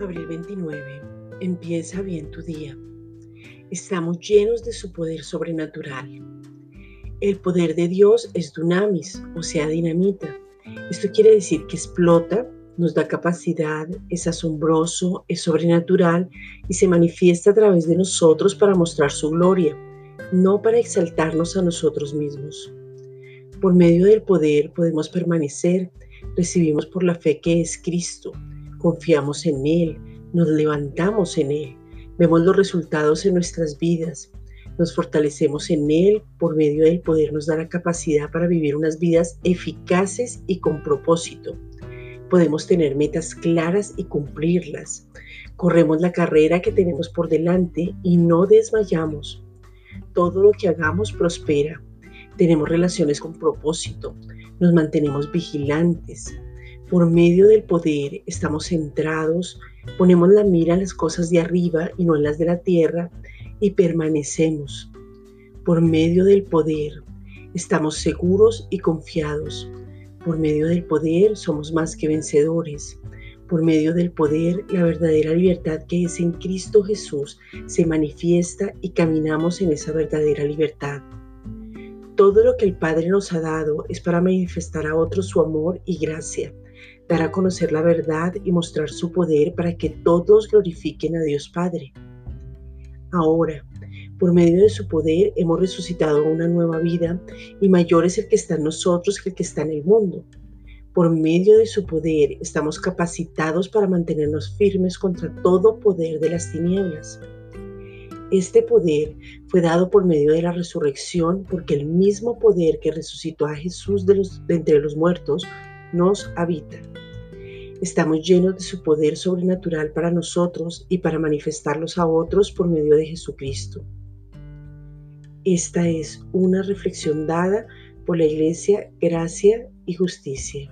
Abril 29. Empieza bien tu día. Estamos llenos de su poder sobrenatural. El poder de Dios es dunamis, o sea, dinamita. Esto quiere decir que explota, nos da capacidad, es asombroso, es sobrenatural y se manifiesta a través de nosotros para mostrar su gloria, no para exaltarnos a nosotros mismos. Por medio del poder podemos permanecer, recibimos por la fe que es Cristo confiamos en Él, nos levantamos en Él, vemos los resultados en nuestras vidas, nos fortalecemos en Él, por medio del poder nos da la capacidad para vivir unas vidas eficaces y con propósito. Podemos tener metas claras y cumplirlas. Corremos la carrera que tenemos por delante y no desmayamos. Todo lo que hagamos prospera. Tenemos relaciones con propósito. Nos mantenemos vigilantes. Por medio del poder estamos centrados, ponemos la mira en las cosas de arriba y no en las de la tierra y permanecemos. Por medio del poder estamos seguros y confiados. Por medio del poder somos más que vencedores. Por medio del poder, la verdadera libertad que es en Cristo Jesús se manifiesta y caminamos en esa verdadera libertad. Todo lo que el Padre nos ha dado es para manifestar a otros su amor y gracia dar a conocer la verdad y mostrar su poder para que todos glorifiquen a Dios Padre. Ahora, por medio de su poder hemos resucitado una nueva vida y mayor es el que está en nosotros que el que está en el mundo. Por medio de su poder estamos capacitados para mantenernos firmes contra todo poder de las tinieblas. Este poder fue dado por medio de la resurrección porque el mismo poder que resucitó a Jesús de, de entre los muertos nos habita. Estamos llenos de su poder sobrenatural para nosotros y para manifestarlos a otros por medio de Jesucristo. Esta es una reflexión dada por la Iglesia Gracia y Justicia.